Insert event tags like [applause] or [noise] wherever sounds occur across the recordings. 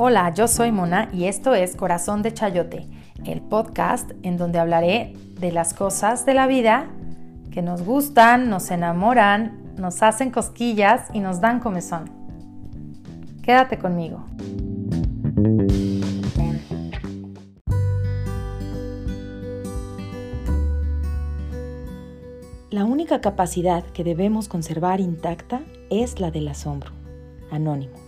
Hola, yo soy Mona y esto es Corazón de Chayote, el podcast en donde hablaré de las cosas de la vida que nos gustan, nos enamoran, nos hacen cosquillas y nos dan comezón. Quédate conmigo. La única capacidad que debemos conservar intacta es la del asombro. Anónimo.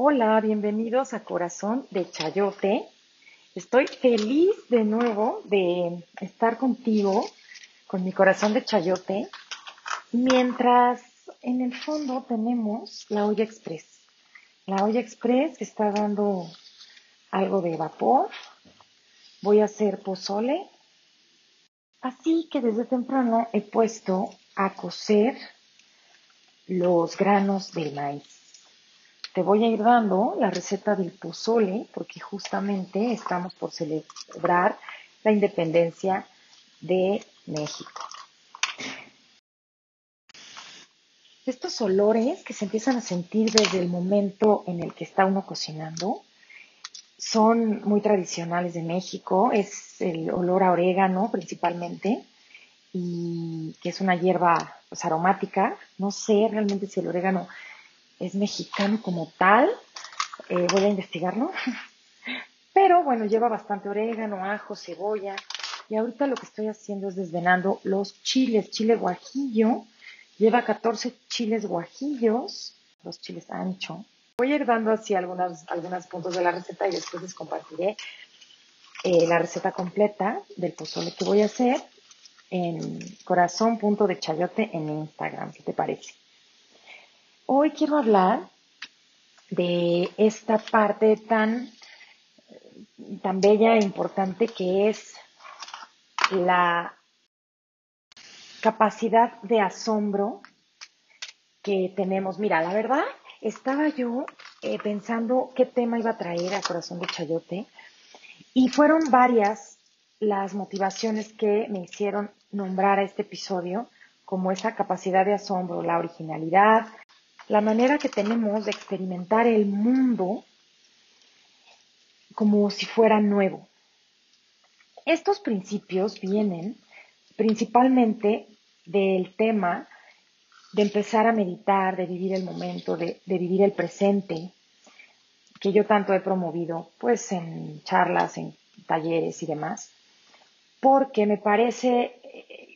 Hola, bienvenidos a Corazón de Chayote. Estoy feliz de nuevo de estar contigo, con mi corazón de chayote, mientras en el fondo tenemos la olla express. La olla express está dando algo de vapor. Voy a hacer pozole. Así que desde temprano he puesto a cocer los granos del maíz. Te voy a ir dando la receta del pozole porque justamente estamos por celebrar la independencia de México. Estos olores que se empiezan a sentir desde el momento en el que está uno cocinando son muy tradicionales de México. Es el olor a orégano principalmente y que es una hierba pues, aromática. No sé realmente si el orégano es mexicano como tal. Eh, voy a investigarlo. [laughs] Pero bueno, lleva bastante orégano, ajo, cebolla. Y ahorita lo que estoy haciendo es desvenando los chiles. Chile guajillo. Lleva 14 chiles guajillos. Los chiles ancho. Voy a ir dando así algunos puntos de la receta y después les compartiré eh, la receta completa del pozole que voy a hacer en corazón.dechayote en Instagram, ¿qué te parece? Hoy quiero hablar de esta parte tan, tan bella e importante que es la capacidad de asombro que tenemos. Mira, la verdad, estaba yo eh, pensando qué tema iba a traer a Corazón de Chayote y fueron varias las motivaciones que me hicieron nombrar a este episodio como esa capacidad de asombro, la originalidad, la manera que tenemos de experimentar el mundo como si fuera nuevo. Estos principios vienen principalmente del tema de empezar a meditar, de vivir el momento, de, vivir el presente, que yo tanto he promovido pues en charlas, en talleres y demás, porque me parece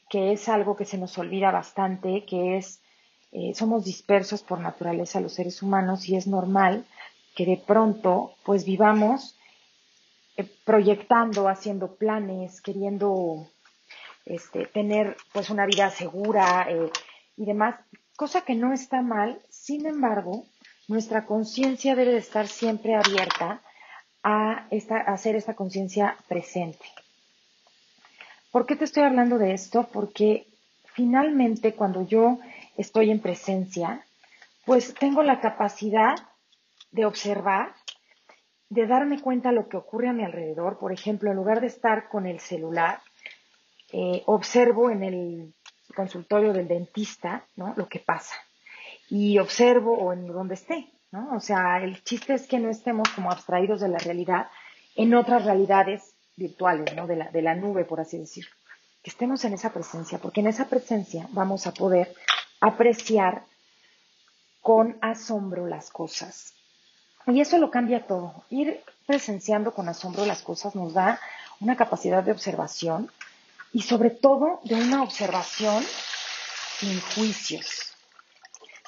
que es algo que se nos olvida bastante, que es eh, somos dispersos por naturaleza los seres humanos y es normal que de pronto pues vivamos eh, proyectando, haciendo planes, queriendo este, tener pues una vida segura eh, y demás, cosa que no está mal, sin embargo, nuestra conciencia debe de estar siempre abierta a, esta, a hacer esta conciencia presente. ¿Por qué te estoy hablando de esto? Porque finalmente cuando yo estoy en presencia, pues tengo la capacidad de observar, de darme cuenta lo que ocurre a mi alrededor. Por ejemplo, en lugar de estar con el celular, eh, observo en el consultorio del dentista ¿no? lo que pasa y observo o en donde esté. ¿no? O sea, el chiste es que no estemos como abstraídos de la realidad en otras realidades virtuales, ¿no? de, la, de la nube, por así decirlo. Que estemos en esa presencia, porque en esa presencia vamos a poder apreciar con asombro las cosas. Y eso lo cambia todo. Ir presenciando con asombro las cosas nos da una capacidad de observación y sobre todo de una observación sin juicios.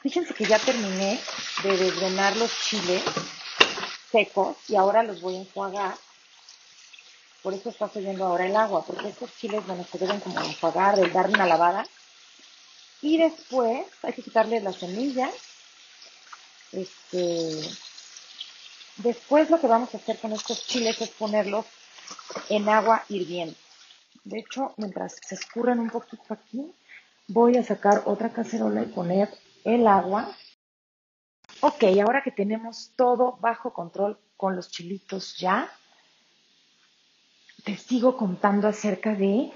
Fíjense que ya terminé de desvenar los chiles secos y ahora los voy a enjuagar. Por eso está subiendo ahora el agua, porque estos chiles, bueno, se deben como enjuagar, de darle una lavada y después hay que quitarle las semillas. Este, después lo que vamos a hacer con estos chiles es ponerlos en agua hirviendo. De hecho, mientras se escurren un poquito aquí, voy a sacar otra cacerola y poner el agua. Ok, ahora que tenemos todo bajo control con los chilitos ya, te sigo contando acerca de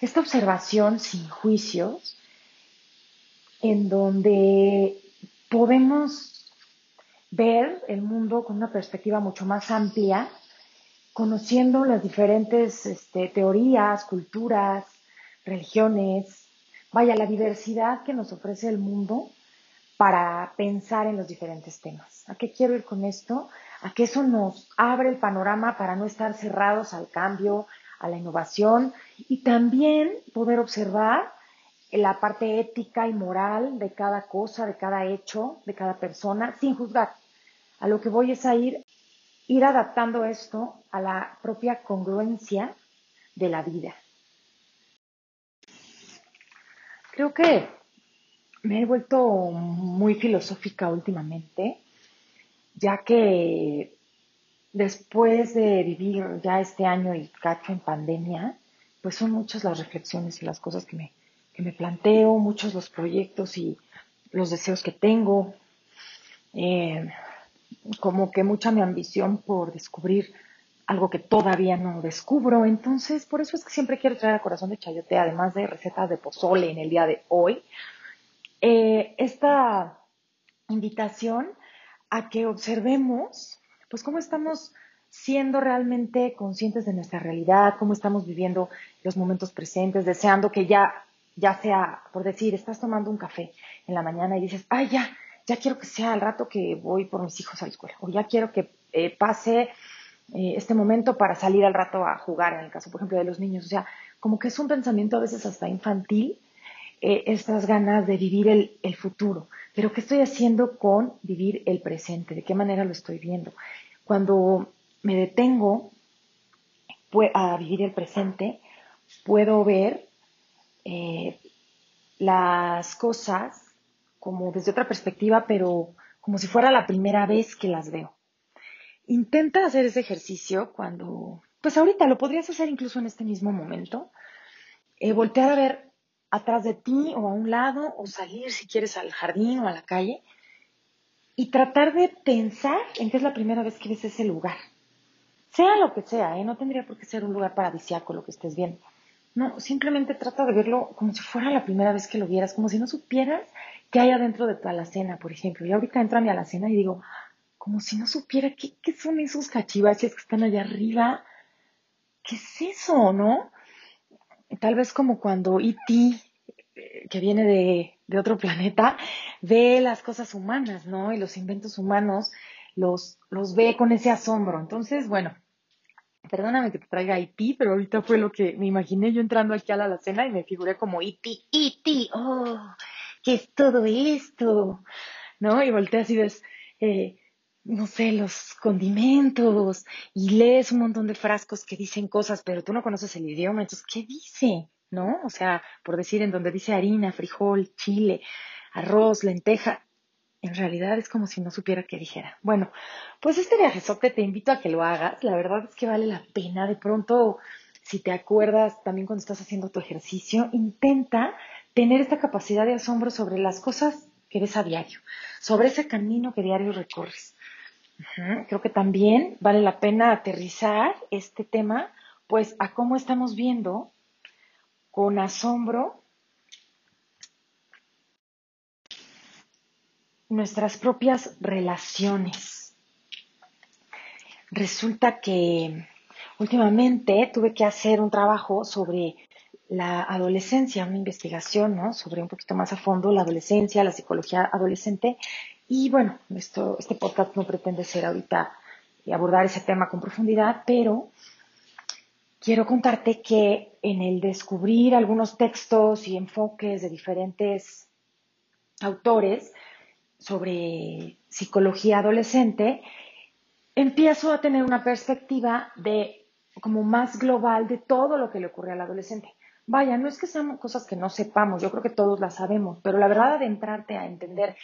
esta observación sin juicios en donde podemos ver el mundo con una perspectiva mucho más amplia, conociendo las diferentes este, teorías, culturas, religiones, vaya, la diversidad que nos ofrece el mundo para pensar en los diferentes temas. ¿A qué quiero ir con esto? A que eso nos abre el panorama para no estar cerrados al cambio, a la innovación y también poder observar la parte ética y moral de cada cosa, de cada hecho, de cada persona, sin juzgar. A lo que voy es a ir, ir adaptando esto a la propia congruencia de la vida. Creo que me he vuelto muy filosófica últimamente, ya que después de vivir ya este año y cacho en pandemia, pues son muchas las reflexiones y las cosas que me, me planteo, muchos los proyectos y los deseos que tengo, eh, como que mucha mi ambición por descubrir algo que todavía no descubro. Entonces, por eso es que siempre quiero traer a Corazón de Chayote, además de recetas de pozole en el día de hoy, eh, esta invitación a que observemos, pues, cómo estamos siendo realmente conscientes de nuestra realidad, cómo estamos viviendo los momentos presentes, deseando que ya, ya sea, por decir, estás tomando un café en la mañana y dices, ay, ya, ya quiero que sea el rato que voy por mis hijos a la escuela, o ya quiero que eh, pase eh, este momento para salir al rato a jugar, en el caso, por ejemplo, de los niños. O sea, como que es un pensamiento a veces hasta infantil, eh, estas ganas de vivir el, el, futuro. Pero ¿qué estoy haciendo con vivir el presente? ¿De qué manera lo estoy viendo? Cuando me detengo a vivir el presente, puedo ver eh, las cosas como desde otra perspectiva, pero como si fuera la primera vez que las veo. Intenta hacer ese ejercicio cuando, pues ahorita lo podrías hacer incluso en este mismo momento. Eh, voltear a ver atrás de ti o a un lado o salir si quieres al jardín o a la calle y tratar de pensar en que es la primera vez que ves ese lugar. Sea lo que sea, ¿eh? no tendría por qué ser un lugar paradisiaco lo que estés viendo. No, simplemente trata de verlo como si fuera la primera vez que lo vieras, como si no supieras qué hay adentro de tu alacena, por ejemplo. Y ahorita entro a mi alacena y digo, como si no supiera qué, son esos cachivaches que están allá arriba. ¿Qué es eso, no? Tal vez como cuando E.T., eh, que viene de, de otro planeta, ve las cosas humanas, ¿no? Y los inventos humanos los, los ve con ese asombro. Entonces, bueno, perdóname que te traiga E.T., pero ahorita fue lo que me imaginé yo entrando aquí a la cena y me figuré como E.T., E.T., oh, ¿qué es todo esto? ¿No? Y volteé así, ves, eh, no sé, los condimentos y lees un montón de frascos que dicen cosas, pero tú no conoces el idioma, entonces, ¿qué dice? ¿No? O sea, por decir en donde dice harina, frijol, chile, arroz, lenteja, en realidad es como si no supiera qué dijera. Bueno, pues este viajezote te invito a que lo hagas, la verdad es que vale la pena, de pronto, si te acuerdas también cuando estás haciendo tu ejercicio, intenta tener esta capacidad de asombro sobre las cosas que ves a diario, sobre ese camino que diario recorres. Creo que también vale la pena aterrizar este tema, pues a cómo estamos viendo con asombro nuestras propias relaciones. Resulta que últimamente tuve que hacer un trabajo sobre la adolescencia, una investigación, ¿no? Sobre un poquito más a fondo la adolescencia, la psicología adolescente y bueno, esto, este podcast no pretende ser ahorita y abordar ese tema con profundidad, pero quiero contarte que en el descubrir algunos textos y enfoques de diferentes autores sobre psicología adolescente, empiezo a tener una perspectiva de como más global de todo lo que le ocurre al adolescente. Vaya, no es que sean cosas que no sepamos, yo creo que todos las sabemos, pero la verdad de entrarte a entender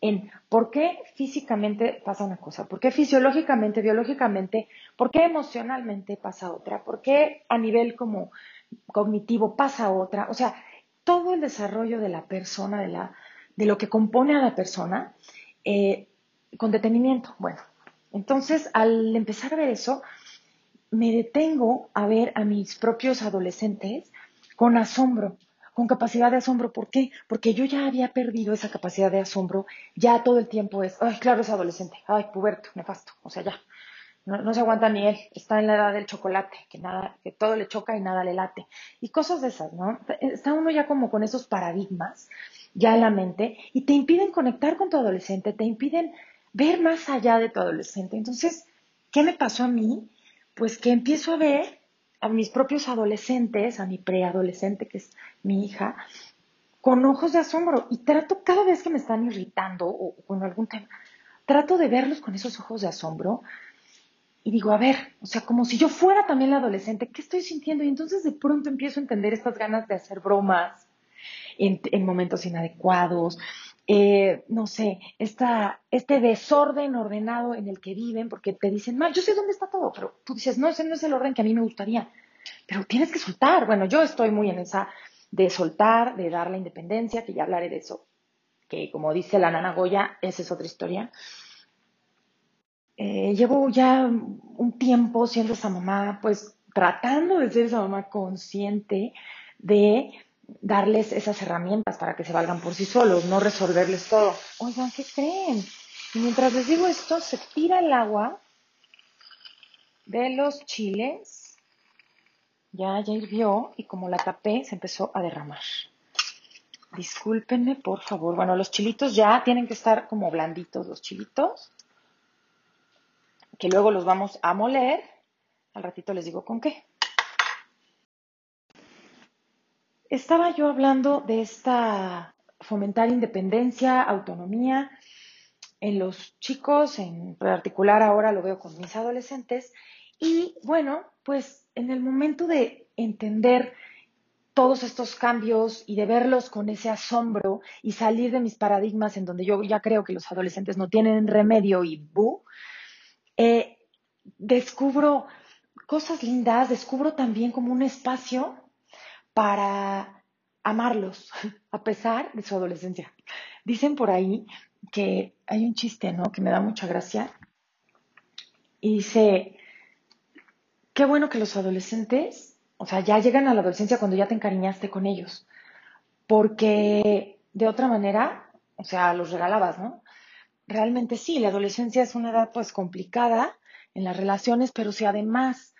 en por qué físicamente pasa una cosa, por qué fisiológicamente, biológicamente, por qué emocionalmente pasa otra, por qué a nivel como cognitivo pasa otra, o sea, todo el desarrollo de la persona, de, la, de lo que compone a la persona, eh, con detenimiento. Bueno, entonces al empezar a ver eso, me detengo a ver a mis propios adolescentes con asombro, con capacidad de asombro. ¿Por qué? Porque yo ya había perdido esa capacidad de asombro. Ya todo el tiempo es, ay, claro, es adolescente. Ay, puberto, nefasto. O sea, ya. No, se aguanta ni él. Está en la edad del chocolate, que nada, que todo le choca y nada le late. Y cosas de esas, ¿no? Está uno ya como con esos paradigmas ya en la mente y te impiden conectar con tu adolescente, te impiden ver más allá de tu adolescente. Entonces, ¿qué me pasó a mí? Pues que empiezo a ver a mis propios adolescentes, a mi preadolescente, que es mi hija, con ojos de asombro. Y trato cada vez que me están irritando o, con algún tema, trato de verlos con esos ojos de asombro. Y digo, a ver, o sea, como si yo fuera también la adolescente, ¿qué estoy sintiendo? Y entonces de pronto empiezo a entender estas ganas de hacer bromas en, en momentos inadecuados, eh, no sé, esta, este desorden ordenado en el que viven, porque te dicen, yo sé dónde está todo, pero tú dices, no, ese no es el orden que a mí me gustaría, pero tienes que soltar. Bueno, yo estoy muy en esa de soltar, de dar la independencia, que ya hablaré de eso, que como dice la nana Goya, esa es otra historia. Eh, llevo ya un tiempo siendo esa mamá, pues tratando de ser esa mamá consciente de darles esas herramientas para que se valgan por sí solos, no resolverles todo. Oigan, ¿qué creen? Y mientras les digo esto, se tira el agua de los chiles. Ya, ya hirvió y como la tapé, se empezó a derramar. Discúlpenme, por favor. Bueno, los chilitos ya tienen que estar como blanditos los chilitos. Que luego los vamos a moler. Al ratito les digo con qué. Estaba yo hablando de esta fomentar independencia, autonomía en los chicos, en particular ahora lo veo con mis adolescentes, y bueno, pues en el momento de entender todos estos cambios y de verlos con ese asombro y salir de mis paradigmas en donde yo ya creo que los adolescentes no tienen remedio y bu, eh, descubro cosas lindas, descubro también como un espacio para amarlos [laughs] a pesar de su adolescencia. Dicen por ahí que hay un chiste, ¿no? Que me da mucha gracia. Y dice, qué bueno que los adolescentes, o sea, ya llegan a la adolescencia cuando ya te encariñaste con ellos. Porque de otra manera, o sea, los regalabas, ¿no? Realmente sí, la adolescencia es una edad pues complicada en las relaciones, pero si además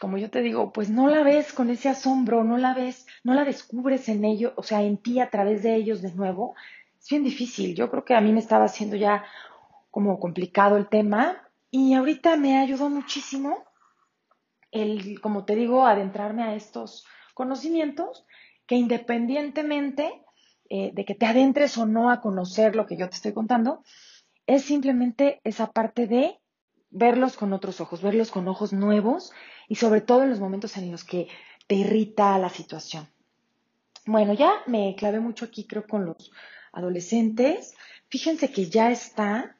como yo te digo, pues no la ves con ese asombro, no la ves, no la descubres en ellos, o sea, en ti a través de ellos de nuevo, es bien difícil. Yo creo que a mí me estaba haciendo ya como complicado el tema y ahorita me ayudó muchísimo el, como te digo, adentrarme a estos conocimientos que independientemente eh, de que te adentres o no a conocer lo que yo te estoy contando, es simplemente esa parte de verlos con otros ojos, verlos con ojos nuevos y sobre todo en los momentos en los que te irrita la situación. Bueno, ya me clavé mucho aquí, creo, con los adolescentes. Fíjense que ya está.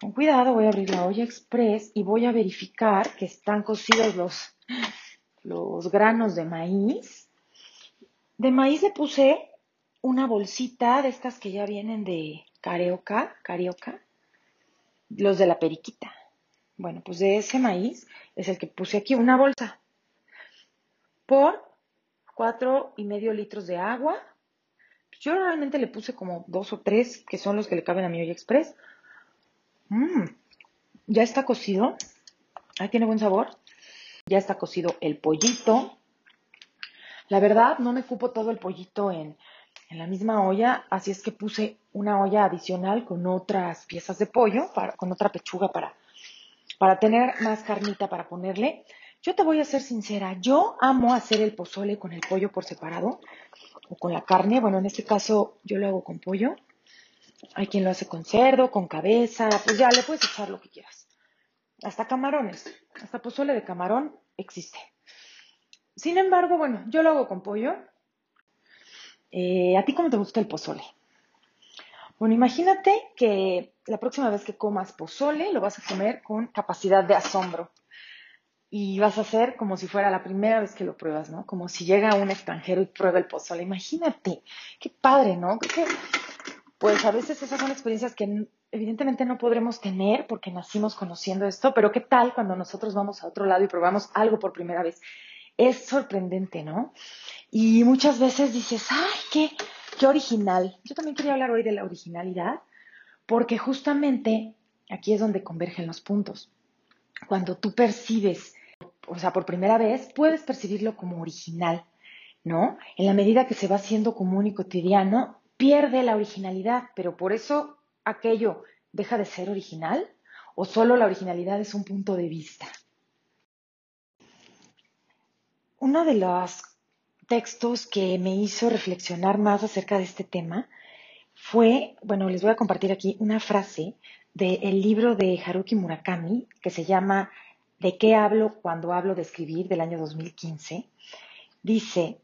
Con cuidado, voy a abrir la olla express y voy a verificar que están cocidos los, los granos de maíz. De maíz le puse una bolsita de estas que ya vienen de carioca, carioca, los de la periquita. Bueno, pues de ese maíz es el que puse aquí, una bolsa por cuatro y medio litros de agua. Yo realmente le puse como dos o tres, que son los que le caben a mi olla express. Mm, ya está cocido. Ahí tiene buen sabor. Ya está cocido el pollito. La verdad, no me cupo todo el pollito en, en la misma olla, así es que puse una olla adicional con otras piezas de pollo, con otra pechuga para, para tener más carnita para ponerle. Yo te voy a ser sincera, yo amo hacer el pozole con el pollo por separado o con la carne. Bueno, en este caso yo lo hago con pollo. Hay quien lo hace con cerdo, con cabeza, pues ya le puedes echar lo que quieras. Hasta camarones, hasta pozole de camarón existe. Sin embargo, bueno, yo lo hago con pollo eh, ¿A ti cómo te gusta el pozole? Bueno, imagínate que la próxima vez que comas pozole lo vas a comer con capacidad de asombro. Y vas a hacer como si fuera la primera vez que lo pruebas, ¿no? Como si llega un extranjero y prueba el pozole. Imagínate, qué padre, ¿no? Que, pues a veces esas son experiencias que evidentemente no podremos tener porque nacimos conociendo esto, pero ¿qué tal cuando nosotros vamos a otro lado y probamos algo por primera vez? es sorprendente, ¿no? Y muchas veces dices, ay, qué, qué original. Yo también quería hablar hoy de la originalidad, porque justamente aquí es donde convergen los puntos. Cuando tú percibes, o sea, por primera vez, puedes percibirlo como original, ¿no? En la medida que se va haciendo común y cotidiano, pierde la originalidad, pero por eso aquello deja de ser original o solo la originalidad es un punto de vista. Uno de los textos que me hizo reflexionar más acerca de este tema fue, bueno, les voy a compartir aquí una frase del libro de Haruki Murakami que se llama ¿De qué hablo cuando hablo de escribir? del año 2015. Dice,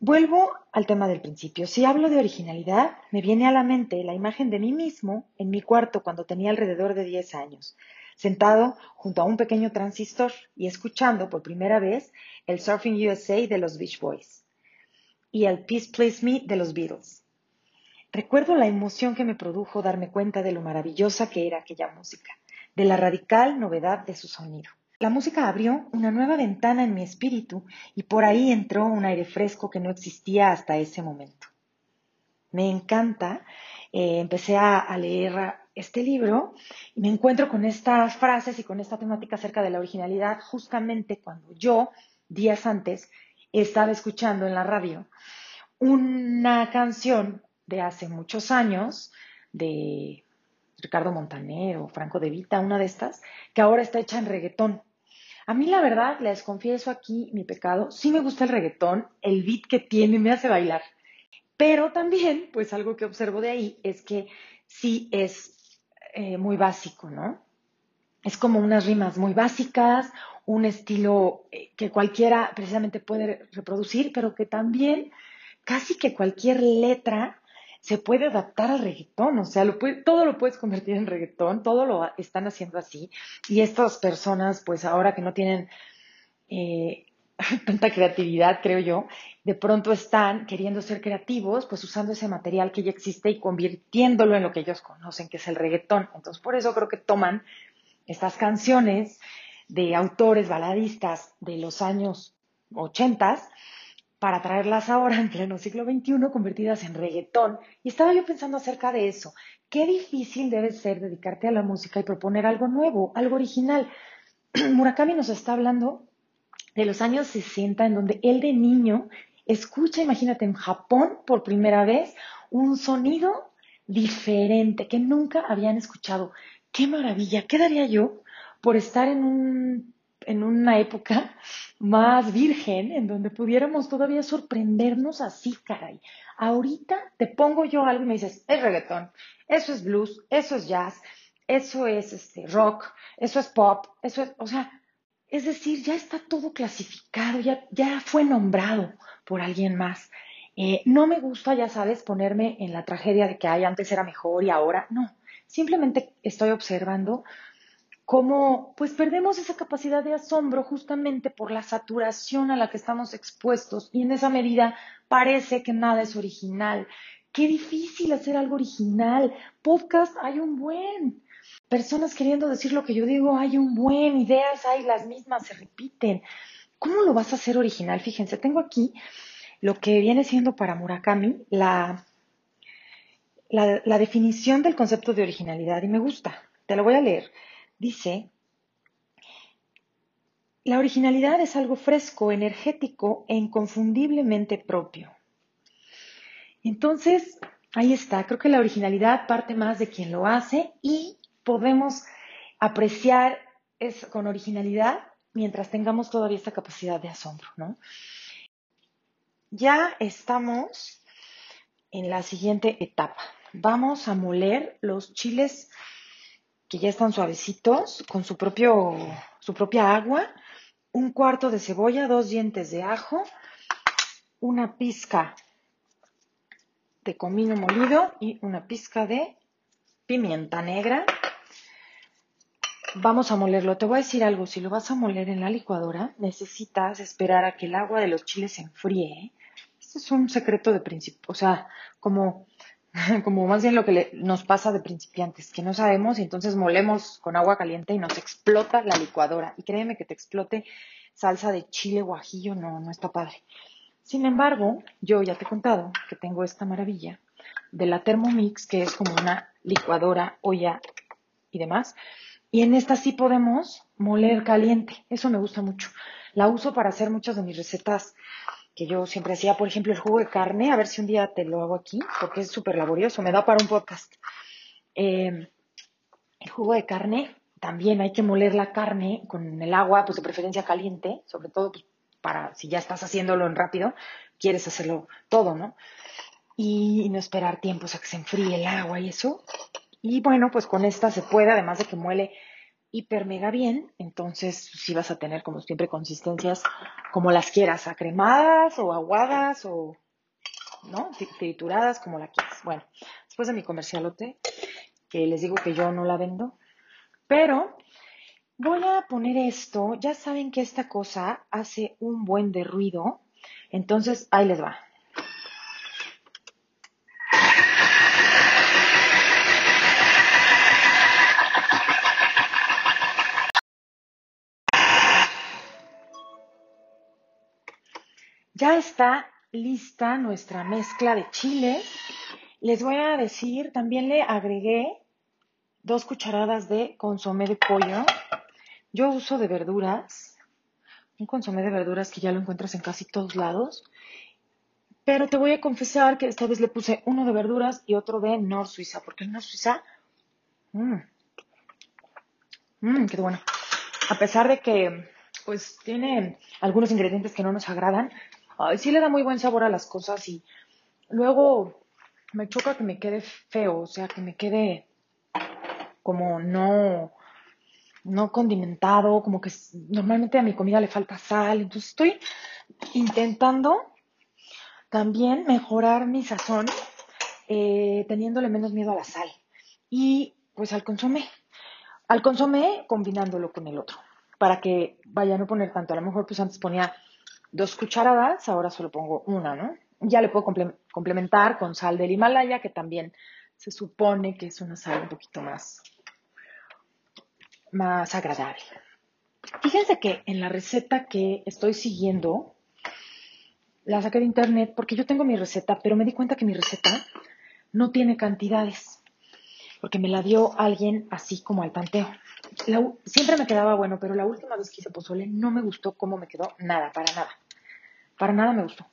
vuelvo al tema del principio. Si hablo de originalidad, me viene a la mente la imagen de mí mismo en mi cuarto cuando tenía alrededor de 10 años sentado junto a un pequeño transistor y escuchando por primera vez el Surfing USA de los Beach Boys y el Peace Please Me de los Beatles. Recuerdo la emoción que me produjo darme cuenta de lo maravillosa que era aquella música, de la radical novedad de su sonido. La música abrió una nueva ventana en mi espíritu y por ahí entró un aire fresco que no existía hasta ese momento. Me encanta. Eh, empecé a leer este libro y me encuentro con estas frases y con esta temática acerca de la originalidad justamente cuando yo, días antes, estaba escuchando en la radio una canción de hace muchos años de Ricardo Montaner o Franco de Vita, una de estas, que ahora está hecha en reggaetón. A mí la verdad, les confieso aquí mi pecado, sí me gusta el reggaetón, el beat que tiene me hace bailar. Pero también, pues algo que observo de ahí es que sí es eh, muy básico, ¿no? Es como unas rimas muy básicas, un estilo eh, que cualquiera precisamente puede reproducir, pero que también casi que cualquier letra se puede adaptar al reggaetón, o sea, todo lo puedes convertir en reggaetón, todo lo están haciendo así. Y estas personas, pues ahora que no tienen eh, [laughs] tanta creatividad, creo yo, de pronto están queriendo ser creativos, pues usando ese material que ya existe y convirtiéndolo en lo que ellos conocen, que es el reggaetón. Entonces, por eso creo que toman estas canciones de autores baladistas de los años 80 para traerlas ahora en pleno siglo XXI convertidas en reggaetón. Y estaba yo pensando acerca de eso. Qué difícil debe ser dedicarte a la música y proponer algo nuevo, algo original. [clears throat] Murakami nos está hablando de los años 60, en donde él de niño escucha, imagínate, en Japón por primera vez, un sonido diferente que nunca habían escuchado. ¡Qué maravilla! ¿Qué daría yo por estar en, un, en una época más virgen, en donde pudiéramos todavía sorprendernos así, caray? Ahorita te pongo yo algo y me dices, es reggaetón, eso es blues, eso es jazz, eso es este, rock, eso es pop, eso es, o sea, es decir, ya está todo clasificado, ya, fue nombrado por alguien más. Eh, no me gusta, ya sabes, ponerme en la tragedia de que Ay, antes era mejor y ahora no. Simplemente estoy observando cómo pues perdemos esa capacidad de asombro justamente por la saturación a la que estamos expuestos y en esa medida parece que nada es original. Qué difícil hacer algo original. Podcast hay un buen personas queriendo decir lo que yo digo, hay un buen, ideas hay las mismas, se repiten. ¿Cómo lo vas a hacer original? Fíjense, tengo aquí lo que viene siendo para Murakami la, la, definición del concepto de originalidad y me gusta. Te lo voy a leer. Dice, la originalidad es algo fresco, energético e inconfundiblemente propio. Entonces, ahí está. Creo que la originalidad parte más de quien lo hace y podemos apreciar es, con originalidad mientras tengamos todavía esta capacidad de asombro, ¿no? Ya estamos en la siguiente etapa. Vamos a moler los chiles que ya están suavecitos con su, propio, su propia agua, un cuarto de cebolla, dos dientes de ajo, una pizca de comino molido y una pizca de pimienta negra Vamos a molerlo. Te voy a decir algo. Si lo vas a moler en la licuadora, necesitas esperar a que el agua de los chiles se enfríe. Este es un secreto de principio. O sea, como, [laughs] como más bien lo que nos pasa de principiantes, que no sabemos y entonces molemos con agua caliente y nos explota la licuadora. Y créeme que te explote salsa de chile guajillo, no, no está padre. Sin embargo, yo ya te he contado que tengo esta maravilla de la Thermomix, que es como una licuadora, olla y demás. Y en esta sí podemos moler caliente. Eso me gusta mucho. La uso para hacer muchas de mis recetas que yo siempre hacía, por ejemplo, el jugo de carne. A ver si un día te lo hago aquí, porque es súper laborioso. Me da para un podcast. Eh, el jugo de carne, también hay que moler la carne con el agua, pues de preferencia caliente, sobre todo pues, para si ya estás haciéndolo en rápido, quieres hacerlo todo, ¿no? Y no esperar tiempos a que se enfríe el agua y eso. Y bueno, pues con esta se puede, además de que muele hiper mega bien, entonces sí vas a tener como siempre consistencias como las quieras, acremadas o aguadas o, ¿no? Trituradas como la quieras. Bueno, después de mi comercialote, que les digo que yo no la vendo, pero voy a poner esto, ya saben que esta cosa hace un buen de ruido, entonces ahí les va. Ya está lista nuestra mezcla de chile. Les voy a decir, también le agregué dos cucharadas de consomé de pollo. Yo uso de verduras, un consomé de verduras que ya lo encuentras en casi todos lados. Pero te voy a confesar que esta vez le puse uno de verduras y otro de Nor Suiza, porque el Nor Suiza, mmm, mmm, qué bueno. A pesar de que, pues, tiene algunos ingredientes que no nos agradan, sí le da muy buen sabor a las cosas y luego me choca que me quede feo, o sea, que me quede como no, no condimentado, como que normalmente a mi comida le falta sal, entonces estoy intentando también mejorar mi sazón eh, teniéndole menos miedo a la sal y pues al consomé, al consomé combinándolo con el otro para que vaya a no poner tanto, a lo mejor pues antes ponía dos cucharadas, ahora solo pongo una, ¿no? Ya le puedo complementar con sal del Himalaya, que también se supone que es una sal un poquito más, más agradable. Fíjense que en la receta que estoy siguiendo, la saqué de internet porque yo tengo mi receta, pero me di cuenta que mi receta no tiene cantidades, porque me la dio alguien así como al tanteo siempre me quedaba bueno, pero la última vez que hice pozole no me gustó cómo me quedó, nada, para nada. Para nada me gustó.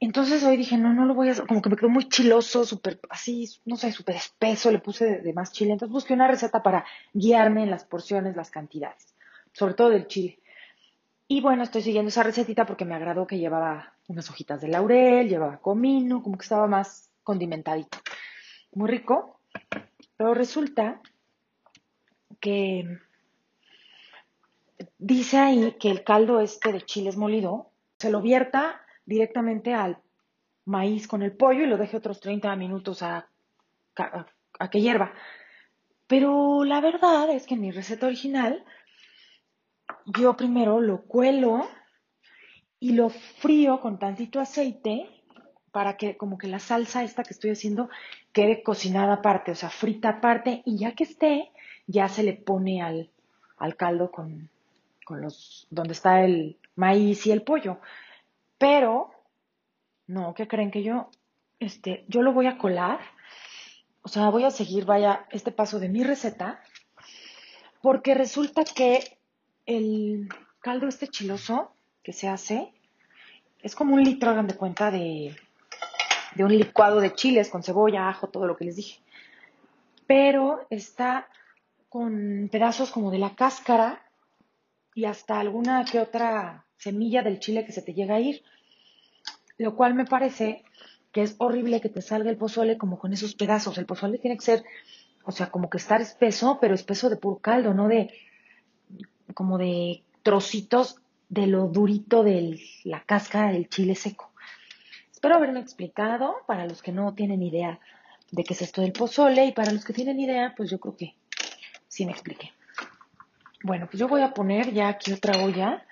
Entonces hoy dije, no, no lo voy a hacer, como que me quedó muy chiloso, súper, así, no sé, súper espeso, le puse de, más chile. Entonces busqué una receta para guiarme en las porciones, las cantidades, sobre todo del chile. Y bueno, estoy siguiendo esa recetita porque me agradó que llevaba unas hojitas de laurel, llevaba comino, como que estaba más condimentadito. Muy rico. Pero resulta que dice ahí que el caldo este de chiles molido se lo vierta directamente al maíz con el pollo y lo deje otros 30 minutos a, a, que hierva. Pero la verdad es que en mi receta original yo primero lo cuelo y lo frío con tantito aceite para que como que la salsa esta que estoy haciendo quede cocinada aparte, o sea, frita aparte y ya que esté, ya se le pone al, caldo con, los, donde está el maíz y el pollo. Pero, no, ¿qué creen que yo, este, yo lo voy a colar? O sea, voy a seguir, vaya, este paso de mi receta, porque resulta que el caldo este chiloso que se hace es como un litro, hagan de cuenta, de, de un licuado de chiles con cebolla, ajo, todo lo que les dije. Pero está con pedazos como de la cáscara y hasta alguna que otra semilla del chile que se te llega a ir, lo cual me parece que es horrible que te salga el pozole como con esos pedazos. El pozole tiene que ser, o sea, como que estar espeso, pero espeso de puro caldo, no de como de trocitos de lo durito de la cáscara del chile seco. Espero haberme explicado para los que no tienen idea de qué es esto del pozole y para los que tienen idea, pues yo creo que sí me expliqué. Bueno, pues yo voy a poner ya aquí otra olla.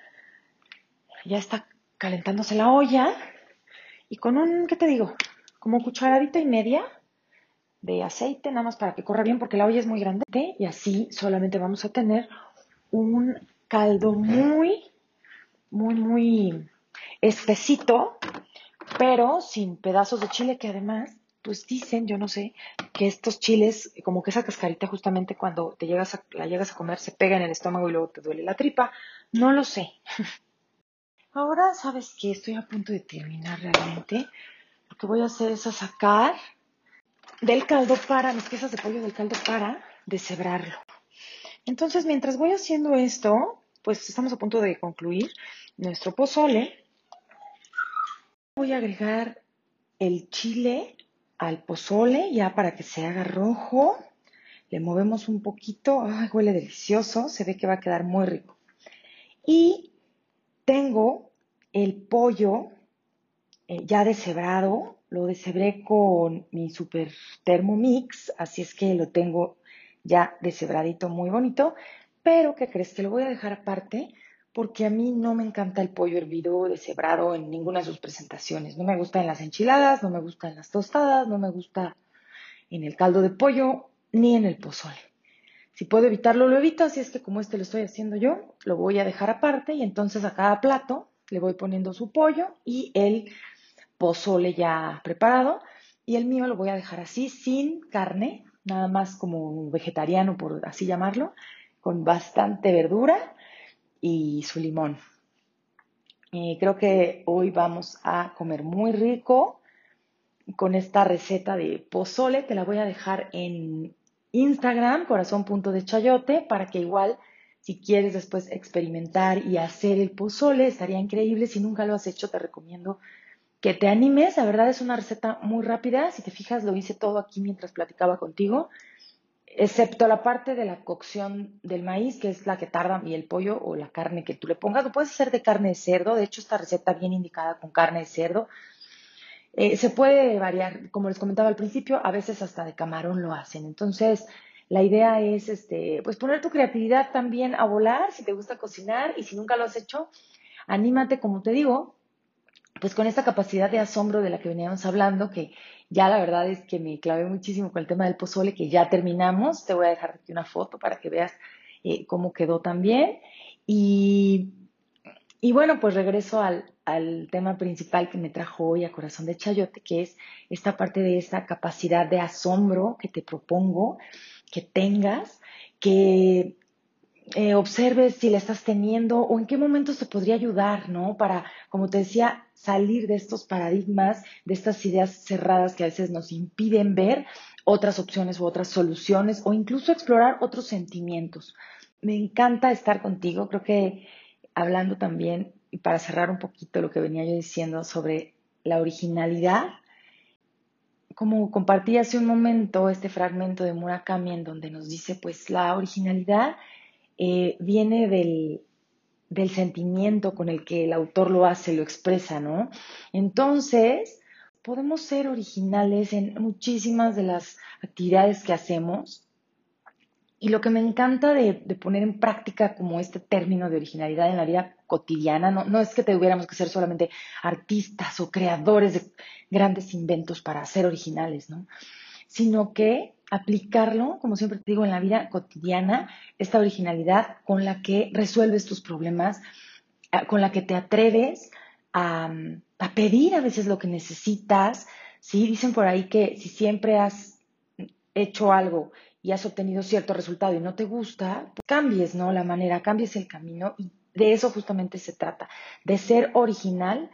Ya está calentándose la olla. Y con un, ¿qué te digo? Como cucharadita y media de aceite, nada más para que corra bien, porque la olla es muy grande. Y así solamente vamos a tener un caldo muy muy, muy espesito, pero sin pedazos de chile que además, pues dicen, yo no sé, que estos chiles, como que esa cascarita justamente cuando te llegas a, la llegas a comer se pega en el estómago y luego te duele la tripa. No lo sé. [laughs] Ahora, ¿sabes que Estoy a punto de terminar realmente. Lo que voy a hacer es sacar del caldo para, mis piezas de pollo del caldo para deshebrarlo. Entonces, mientras voy haciendo esto, pues estamos a punto de concluir nuestro pozole. Voy a agregar el chile al pozole ya para que se haga rojo. Le movemos un poquito. Ay, huele delicioso. Se ve que va a quedar muy rico. Y tengo el pollo eh, ya deshebrado. Lo deshebré con mi super Thermomix. Así es que lo tengo ya deshebradito muy bonito. Pero, ¿qué crees? Que lo voy a dejar aparte porque a mí no me encanta el pollo hervido deshebrado en ninguna de sus presentaciones. No me gusta en las enchiladas, no me gusta en las tostadas, no me gusta en el caldo de pollo ni en el pozole. Si puedo evitarlo, lo evito, así es que como este lo estoy haciendo yo, lo voy a dejar aparte y entonces a cada plato le voy poniendo su pollo y el pozole ya preparado y el mío lo voy a dejar así sin carne, nada más como vegetariano por así llamarlo, con bastante verdura y su limón. Y creo que hoy vamos a comer muy rico con esta receta de pozole. Te la voy a dejar en Instagram, corazón.dechayote, para que igual, si quieres después experimentar y hacer el pozole, estaría increíble. Si nunca lo has hecho, te recomiendo que te animes. La verdad es una receta muy rápida. Si te fijas, lo hice todo aquí mientras platicaba contigo excepto la parte de la cocción del maíz, que es la que tarda, y el pollo o la carne que tú le pongas. Lo puedes hacer de carne de cerdo, de hecho esta receta viene indicada con carne de cerdo. Eh, se puede variar, como les comentaba al principio, a veces hasta de camarón lo hacen. Entonces, la idea es este, pues poner tu creatividad también a volar si te gusta cocinar y si nunca lo has hecho, anímate, como te digo, pues con esta capacidad de asombro de la que veníamos hablando, que ya la verdad es que me clavé muchísimo con el tema del pozole, que ya terminamos. Te voy a dejar aquí una foto para que veas eh, cómo quedó también. Y, y bueno, pues regreso al, al, tema principal que me trajo hoy a Corazón de Chayote, que es esta parte de esta capacidad de asombro que te propongo que tengas, que eh, observes si la estás teniendo o en qué momentos te podría ayudar, ¿no? Para, como te decía, salir de estos paradigmas, de estas ideas cerradas que a veces nos impiden ver otras opciones u otras soluciones o incluso explorar otros sentimientos. Me encanta estar contigo, creo que hablando también, y para cerrar un poquito lo que venía yo diciendo sobre la originalidad, como compartí hace un momento este fragmento de Murakami en donde nos dice, pues la originalidad eh, viene del, del sentimiento con el que el autor lo hace, lo expresa, ¿no? Entonces, podemos ser originales en muchísimas de las actividades que hacemos. Y lo que me encanta de, poner en práctica como este término de originalidad en la vida cotidiana, no, no es que tuviéramos que ser solamente artistas o creadores de grandes inventos para ser originales, ¿no? Sino que aplicarlo, como siempre te digo, en la vida cotidiana, esta originalidad con la que resuelves tus problemas, con la que te atreves a, pedir a veces lo que necesitas. Sí, dicen por ahí que si siempre has hecho algo y has obtenido cierto resultado y no te gusta, pues cambies, ¿no? La manera, cambies el camino y de eso justamente se trata, de ser original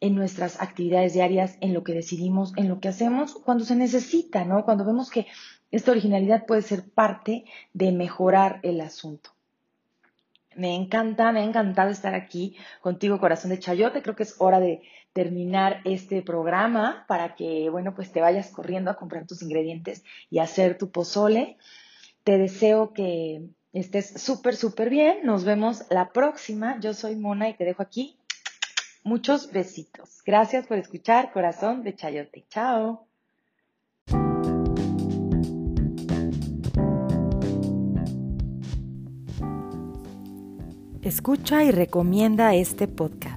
en nuestras actividades diarias, en lo que decidimos, en lo que hacemos, cuando se necesita, ¿no? Cuando vemos que esta originalidad puede ser parte de mejorar el asunto. Me encanta, me ha encantado estar aquí contigo, corazón de chayote. Creo que es hora de terminar este programa para que, bueno, pues te vayas corriendo a comprar tus ingredientes y hacer tu pozole. Te deseo que estés súper, súper bien. Nos vemos la próxima. Yo soy Mona y te dejo aquí muchos besitos. Gracias por escuchar, corazón de chayote. Chao. Escucha y recomienda este podcast.